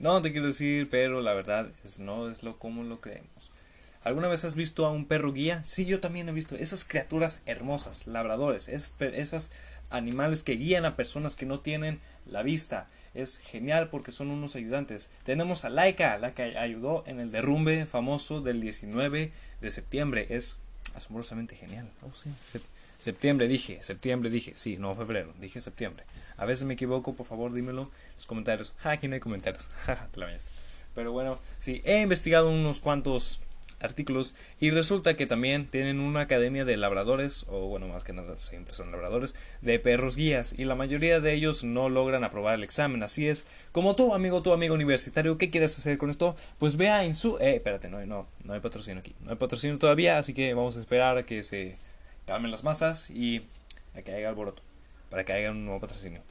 No te quiero decir, pero la verdad es no es lo como lo creemos. ¿Alguna vez has visto a un perro guía? Sí, yo también he visto esas criaturas hermosas, labradores, esas, esas animales que guían a personas que no tienen la vista. Es genial porque son unos ayudantes. Tenemos a Laika, la que ayudó en el derrumbe famoso del 19 de septiembre. Es asombrosamente genial. Oh. Septiembre dije, septiembre dije. Sí, no febrero, dije septiembre. A veces me equivoco, por favor dímelo en los comentarios. Ja, aquí no hay comentarios. Pero bueno, sí, he investigado unos cuantos artículos y resulta que también tienen una academia de labradores o bueno más que nada siempre son labradores de perros guías y la mayoría de ellos no logran aprobar el examen así es como tú amigo tu amigo universitario qué quieres hacer con esto pues vea en su eh espérate no no no hay patrocinio aquí no hay patrocinio todavía así que vamos a esperar a que se calmen las masas y que haya alboroto para que haya un nuevo patrocinio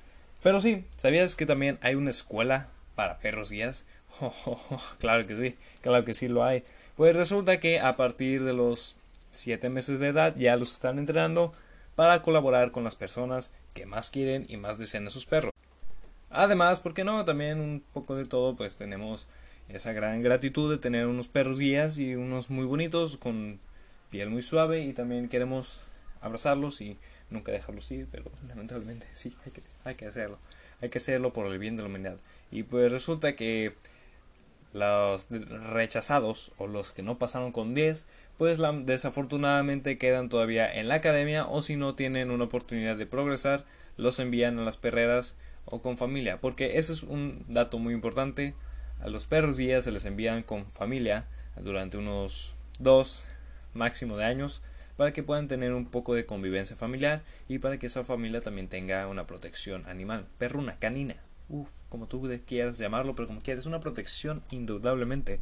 pero sí sabías que también hay una escuela para perros guías claro que sí claro que sí lo hay pues resulta que a partir de los 7 meses de edad ya los están entrenando para colaborar con las personas que más quieren y más desean a sus perros. Además, ¿por qué no? También un poco de todo, pues tenemos esa gran gratitud de tener unos perros guías y unos muy bonitos con piel muy suave y también queremos abrazarlos y nunca dejarlos ir, pero lamentablemente sí, hay que, hay que hacerlo. Hay que hacerlo por el bien de la humanidad. Y pues resulta que los rechazados o los que no pasaron con 10 pues desafortunadamente quedan todavía en la academia o si no tienen una oportunidad de progresar los envían a las perreras o con familia porque ese es un dato muy importante a los perros guías se les envían con familia durante unos dos máximo de años para que puedan tener un poco de convivencia familiar y para que esa familia también tenga una protección animal perruna canina Uf, como tú quieras llamarlo, pero como quieras, una protección indudablemente.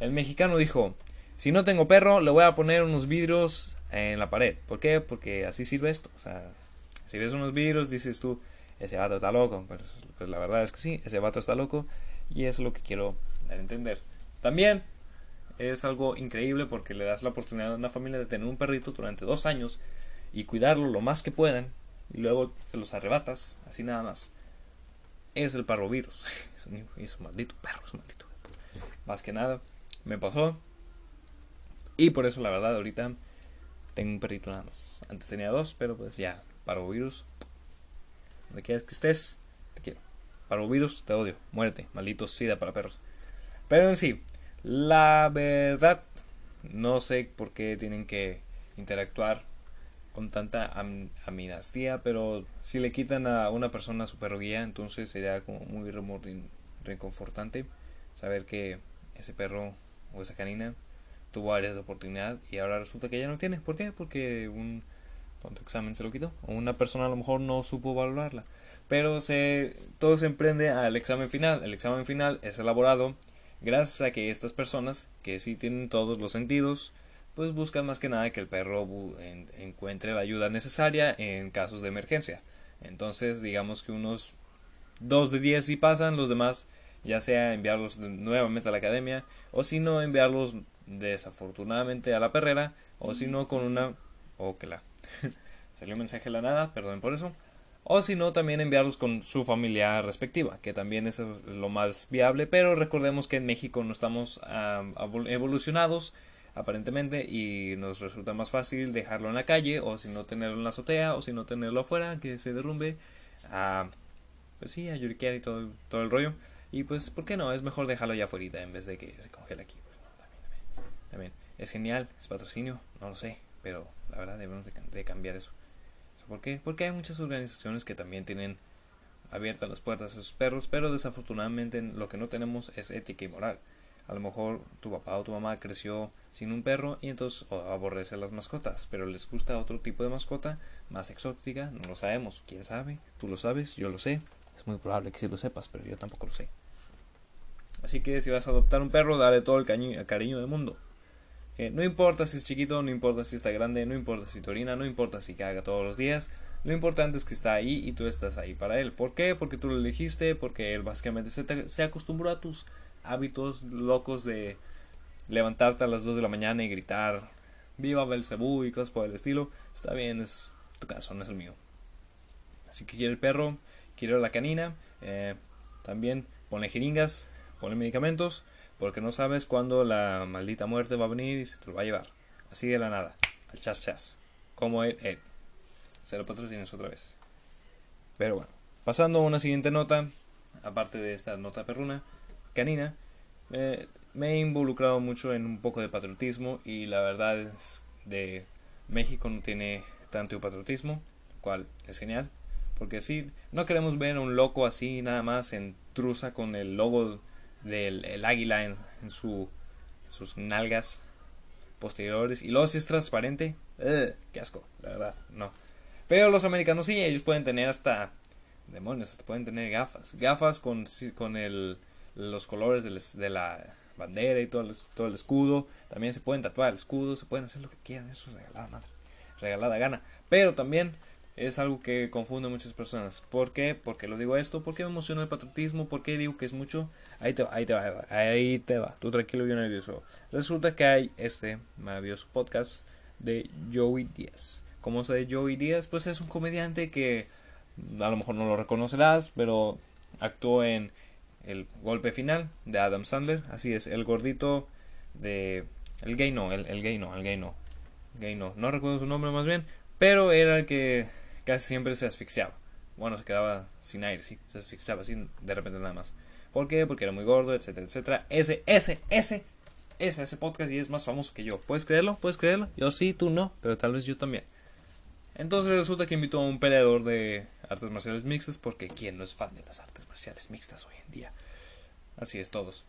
El mexicano dijo, si no tengo perro, le voy a poner unos vidrios en la pared. ¿Por qué? Porque así sirve esto. O sea, si ves unos vidrios, dices tú, ese vato está loco. Pues, pues la verdad es que sí, ese vato está loco. Y es lo que quiero dar a entender. También es algo increíble porque le das la oportunidad a una familia de tener un perrito durante dos años y cuidarlo lo más que puedan. Y luego se los arrebatas, así nada más es el parvovirus. Es un, maldito perro, es un maldito. Más que nada, me pasó. Y por eso, la verdad, ahorita tengo un perrito nada más. Antes tenía dos, pero pues ya, parvovirus. Donde quieras que estés, te quiero. Parvovirus, te odio. Muérete, maldito sida para perros. Pero en sí, la verdad, no sé por qué tienen que interactuar con tanta am pero si le quitan a una persona su perro guía, entonces sería como muy reconfortante saber que ese perro o esa canina tuvo áreas de oportunidad y ahora resulta que ya no tiene. ¿Por qué? Porque un examen se lo quitó. O una persona a lo mejor no supo valorarla. Pero se, todo se emprende al examen final. El examen final es elaborado gracias a que estas personas, que sí tienen todos los sentidos, pues buscan más que nada que el perro encuentre la ayuda necesaria en casos de emergencia. Entonces, digamos que unos 2 de 10 si pasan, los demás ya sea enviarlos nuevamente a la academia o si no enviarlos desafortunadamente a la perrera o si no con una o que la salió un mensaje de la nada, perdón por eso. O si no, también enviarlos con su familia respectiva, que también es lo más viable. Pero recordemos que en México no estamos evolucionados aparentemente y nos resulta más fácil dejarlo en la calle o si no tenerlo en la azotea o si no tenerlo afuera que se derrumbe a pues sí a lloriquear y todo, todo el rollo. Y pues por qué no es mejor dejarlo ya afuera en vez de que se congele aquí. También, es genial es patrocinio no lo sé pero la verdad debemos de, cambiar eso ¿por qué? porque hay muchas organizaciones que también tienen abiertas las puertas a sus perros pero desafortunadamente lo que no tenemos es ética y moral a lo mejor tu papá o tu mamá creció sin un perro y entonces aborrece las mascotas, pero les gusta otro tipo de mascota más exótica, no lo sabemos, quién sabe, tú lo sabes, yo lo sé, es muy probable que sí lo sepas, pero yo tampoco lo sé. Así que si vas a adoptar un perro, dale todo el cariño del mundo. No importa si es chiquito, no importa si está grande, no importa si te orina, no importa si caga todos los días, lo importante es que está ahí y tú estás ahí para él. ¿Por qué? Porque tú lo elegiste, porque él básicamente se, se acostumbró a tus hábitos locos de levantarte a las 2 de la mañana y gritar viva Belcebú y cosas por el estilo, está bien, es tu caso, no es el mío. Así que quiero el perro, quiero la canina, eh, también ponle jeringas, ponle medicamentos, porque no sabes cuándo la maldita muerte va a venir y se te lo va a llevar. Así de la nada, al chas chas. Como Ed, Ed. Se lo patrocinas otra vez. Pero bueno, pasando a una siguiente nota, aparte de esta nota perruna, canina, eh, me he involucrado mucho en un poco de patriotismo y la verdad es de México no tiene tanto patriotismo, lo cual es genial, porque sí, no queremos ver a un loco así nada más en con el logo del águila en, su, sus nalgas posteriores y luego si es transparente, ¡eh! asco, la verdad, no. Pero los americanos sí, ellos pueden tener hasta demonios, pueden tener gafas, gafas con, con el, los colores de la bandera y todo el, todo el escudo. También se pueden tatuar el escudo, se pueden hacer lo que quieran, eso es regalada madre, regalada gana. Pero también es algo que confunde a muchas personas. ¿Por qué? Porque lo digo esto, porque me emociona el patriotismo, porque digo que es mucho. Ahí te va, ahí te va, ahí te va. Tú tranquilo, yo nervioso. Resulta que hay este maravilloso podcast de Joey Díaz. ¿Cómo de Joey Díaz? Pues es un comediante que a lo mejor no lo reconocerás, pero actuó en el golpe final de Adam Sandler. Así es, el gordito de... El gay no, el, gay no, el gay no. gay no. No recuerdo su nombre más bien. Pero era el que casi siempre se asfixiaba. Bueno, se quedaba sin aire, sí. Se asfixiaba así de repente nada más. ¿Por qué? Porque era muy gordo, etcétera, etcétera. Ese, ese, ese, ese, ese podcast y es más famoso que yo. ¿Puedes creerlo? ¿Puedes creerlo? Yo sí, tú no, pero tal vez yo también. Entonces resulta que invitó a un peleador de artes marciales mixtas, porque ¿quién no es fan de las artes marciales mixtas hoy en día? Así es, todos.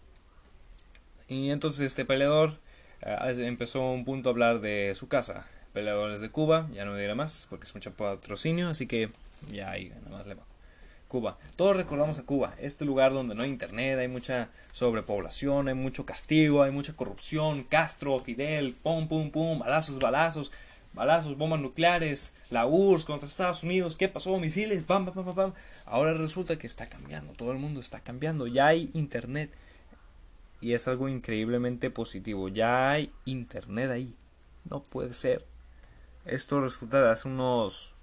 Y entonces este peleador eh, empezó un punto a hablar de su casa. Peleadores de Cuba, ya no me diré más, porque es mucho patrocinio, así que ya ahí nada más le va. Cuba. Todos recordamos a Cuba, este lugar donde no hay internet, hay mucha sobrepoblación, hay mucho castigo, hay mucha corrupción, Castro, Fidel, pum, pum, pum, balazos, balazos, balazos, bombas nucleares, la URSS contra Estados Unidos, ¿qué pasó? Misiles, pam, pam, pam, pam. Ahora resulta que está cambiando, todo el mundo está cambiando, ya hay internet. Y es algo increíblemente positivo, ya hay internet ahí. No puede ser. Esto resulta de hace unos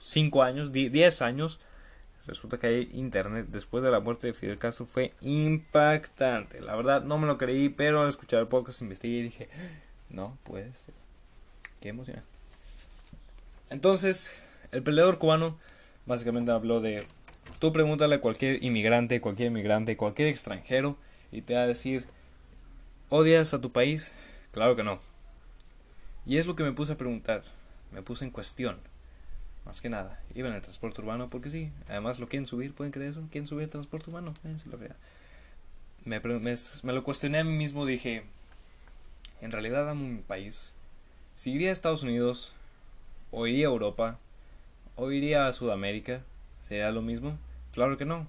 5 años, 10 años. Resulta que hay internet después de la muerte de Fidel Castro fue impactante. La verdad no me lo creí, pero al escuchar el podcast investigué y dije, no puede ser. Qué emocionante. Entonces, el peleador cubano básicamente habló de, tú pregúntale a cualquier inmigrante, cualquier inmigrante, cualquier extranjero y te va a decir, ¿odias a tu país? Claro que no. Y es lo que me puse a preguntar, me puse en cuestión. Más que nada, iba en el transporte urbano porque sí, además lo quieren subir, ¿pueden creer eso? ¿Quieren subir el transporte urbano? Me, me, me lo cuestioné a mí mismo, dije, ¿en realidad amo mi país? Si iría a Estados Unidos, o iría a Europa, o iría a Sudamérica, ¿sería lo mismo? Claro que no.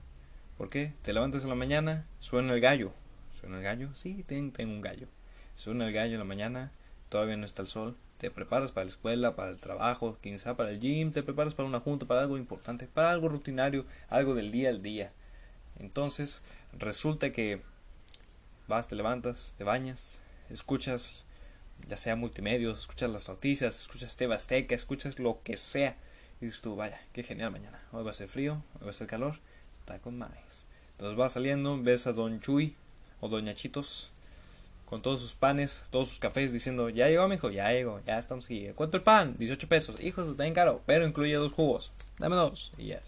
¿Por qué? Te levantas en la mañana, suena el gallo. ¿Suena el gallo? Sí, tengo, un gallo. Suena el gallo en la mañana, todavía no está el sol. Te preparas para la escuela, para el trabajo, quizá para el gym, te preparas para una junta, para algo importante, para algo rutinario, algo del día al día. Entonces, resulta que vas, te levantas, te bañas, escuchas ya sea multimedios, escuchas las noticias, escuchas TV Azteca, escuchas lo que sea. Y dices tú, vaya, qué genial mañana. Hoy va a ser frío, hoy va a ser calor, está con más. Entonces vas saliendo, ves a Don Chuy o Doña Chitos con todos sus panes, todos sus cafés diciendo, ya llegó mi hijo, ya llegó, ya estamos aquí. ¿Cuánto el pan? 18 pesos. Hijos, está bien caro, pero incluye dos jugos. Dame dos. Y ya.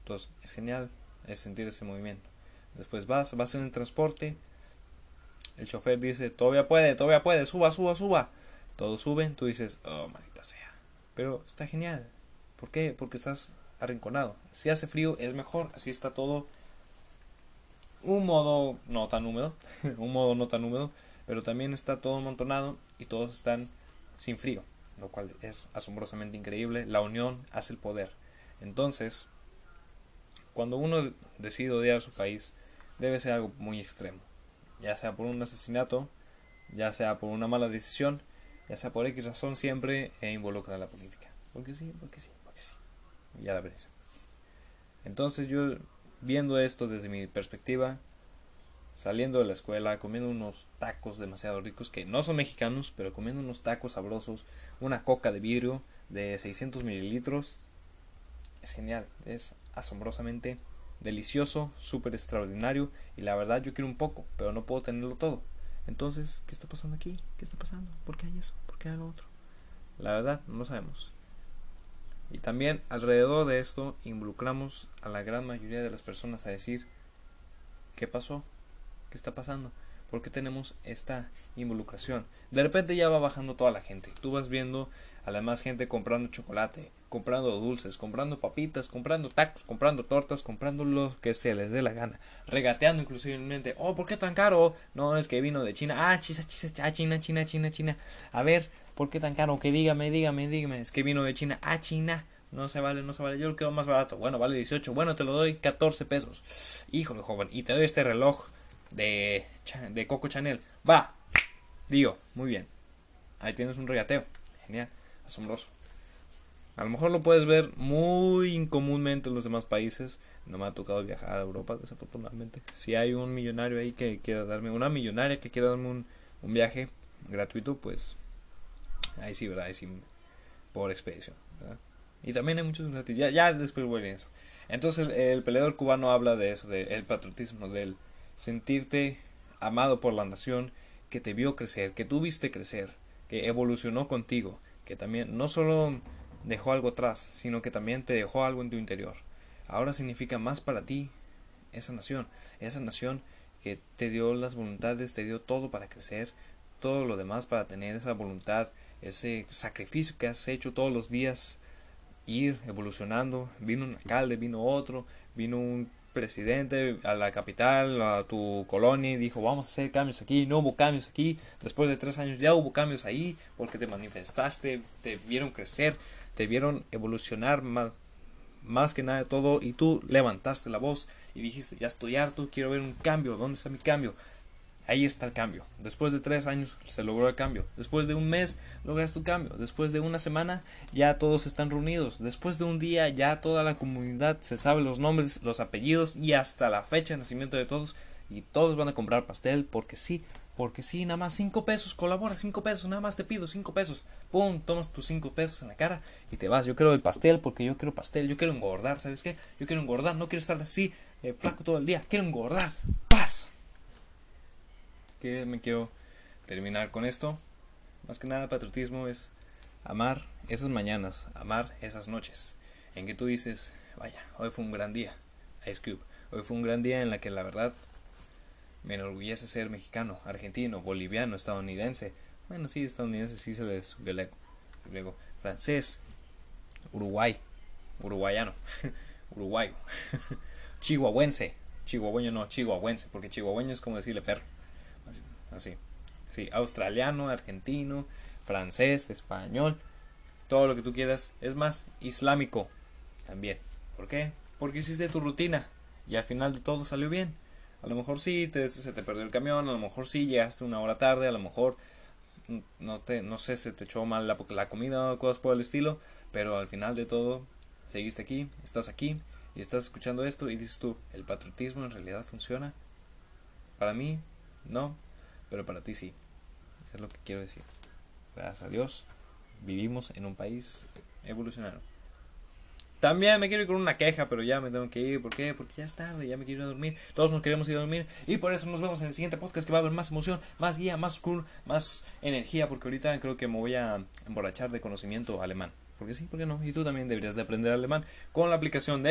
Entonces es genial, es sentir ese movimiento. Después vas, vas en el transporte, el chofer dice, todavía puede, todavía puede, suba, suba, suba. Todos suben, tú dices, oh, maldita sea. Pero está genial. ¿Por qué? Porque estás arrinconado. Si hace frío es mejor, así está todo. Un modo no tan húmedo, un modo no tan húmedo, pero también está todo amontonado y todos están sin frío, lo cual es asombrosamente increíble. La unión hace el poder. Entonces, cuando uno decide odiar a su país, debe ser algo muy extremo ya sea por un asesinato, ya sea por una mala decisión, ya sea por X razón, siempre e involucra a la política. Porque sí, porque sí, porque sí. Ya la veréis. Entonces yo, viendo esto desde mi perspectiva, saliendo de la escuela, comiendo unos tacos demasiado ricos, que no son mexicanos, pero comiendo unos tacos sabrosos, una coca de vidrio de 600 mililitros, es genial, es asombrosamente delicioso, súper extraordinario y la verdad yo quiero un poco, pero no puedo tenerlo todo. Entonces, ¿qué está pasando aquí? ¿Qué está pasando? ¿Por qué hay eso? ¿Por qué hay lo otro? La verdad, no lo sabemos. Y también alrededor de esto involucramos a la gran mayoría de las personas a decir, ¿qué pasó? ¿Qué está pasando? ¿Por qué tenemos esta involucración? De repente ya va bajando toda la gente. Tú vas viendo a la demás gente comprando chocolate, comprando dulces, comprando papitas, comprando tacos, comprando tortas, comprando lo que se les dé la gana. Regateando inclusivamente. Oh, ¿por qué tan caro? No, es que vino de China. Ah, chisa, chisa, ah, China, China, China, China. A ver, ¿por qué tan caro? Que dígame, dígame, dígame. Es que vino de China. Ah, China. No se vale, no se vale. Yo lo quiero más barato. Bueno, vale 18. Bueno, te lo doy 14 pesos. Híjole, joven. Y te doy este reloj de, Coco Chanel. Va. Digo, muy bien. Ahí tienes un regateo. Genial. Asombroso. A lo mejor lo puedes ver muy incomúnmente en los demás países. No me ha tocado viajar a Europa, desafortunadamente. Si hay un millonario ahí que quiera darme, una millonaria que quiera darme un viaje gratuito, pues ahí sí, ¿verdad? Ahí sí, por expedición. Y también hay muchos gratis. Ya, después voy a eso. Entonces el, el, peleador cubano habla de eso, del patriotismo, del sentirte amado por la nación que te vio crecer, que tú viste crecer, que evolucionó contigo, que también no solo dejó algo atrás, sino que también te dejó algo en tu interior. Ahora significa más para ti esa nación, esa nación que te dio las voluntades, te dio todo para crecer, todo lo demás para tener esa voluntad, ese sacrificio que has hecho todos los días, ir evolucionando. Vino un alcalde, vino otro, vino un presidente a la capital, a tu colonia y dijo vamos a hacer cambios aquí, no hubo cambios aquí, después de tres años ya hubo cambios ahí porque te manifestaste, te vieron crecer, te vieron evolucionar más, más que nada todo y tú levantaste la voz y dijiste ya estoy harto, quiero ver un cambio, ¿dónde está mi cambio? Ahí está el cambio. Después de tres años se logró el cambio. Después de un mes logras tu cambio. Después de una semana ya todos están reunidos. Después de un día ya toda la comunidad se sabe los nombres, los apellidos y hasta la fecha de nacimiento de todos. Y todos van a comprar pastel porque sí, porque sí, nada más cinco pesos, colabora, cinco pesos, nada más te pido cinco pesos. Pum, tomas tus cinco pesos en la cara y te vas. Yo quiero el pastel porque yo quiero pastel, yo quiero engordar, ¿sabes qué? Yo quiero engordar, no quiero estar así, eh, flaco todo el día, quiero engordar. Que me quiero terminar con esto. Más que nada, patriotismo es amar esas mañanas, amar esas noches, en que tú dices, vaya, hoy fue un gran día, Ice Cube, hoy fue un gran día en la que la verdad me enorgullece ser mexicano, argentino, boliviano, estadounidense, bueno, sí, estadounidense sí se les luego francés, Uruguay, uruguayano, uruguayo, chihuahuense, chihuahueño no, chihuahuense, porque chihuahueño es como decirle perro así. Sí, australiano, argentino, francés, español, todo lo que tú quieras. Es más, islámico también. ¿Por qué? Porque hiciste tu rutina y al final de todo salió bien. A lo mejor sí te, se te perdió el camión, a lo mejor sí llegaste una hora tarde, a lo mejor no te no sé se te echó mal la, la comida o cosas por el estilo, pero al final de todo seguiste aquí, estás aquí y estás escuchando esto y dices tú, ¿el patriotismo en realidad funciona? Para mí, no, pero para ti sí. Es lo que quiero decir. Gracias a Dios, vivimos en un país evolucionario. También me quiero ir con una queja, pero ya me tengo que ir. ¿Por qué? Porque ya es tarde, ya me quiero ir a dormir. Todos nos queremos ir a dormir. Y por eso nos vemos en el siguiente podcast que va a haber más emoción, más guía, más cool, más energía. Porque ahorita creo que me voy a emborrachar de conocimiento alemán. Porque sí, ¿por qué no? Y tú también deberías de aprender alemán con la aplicación de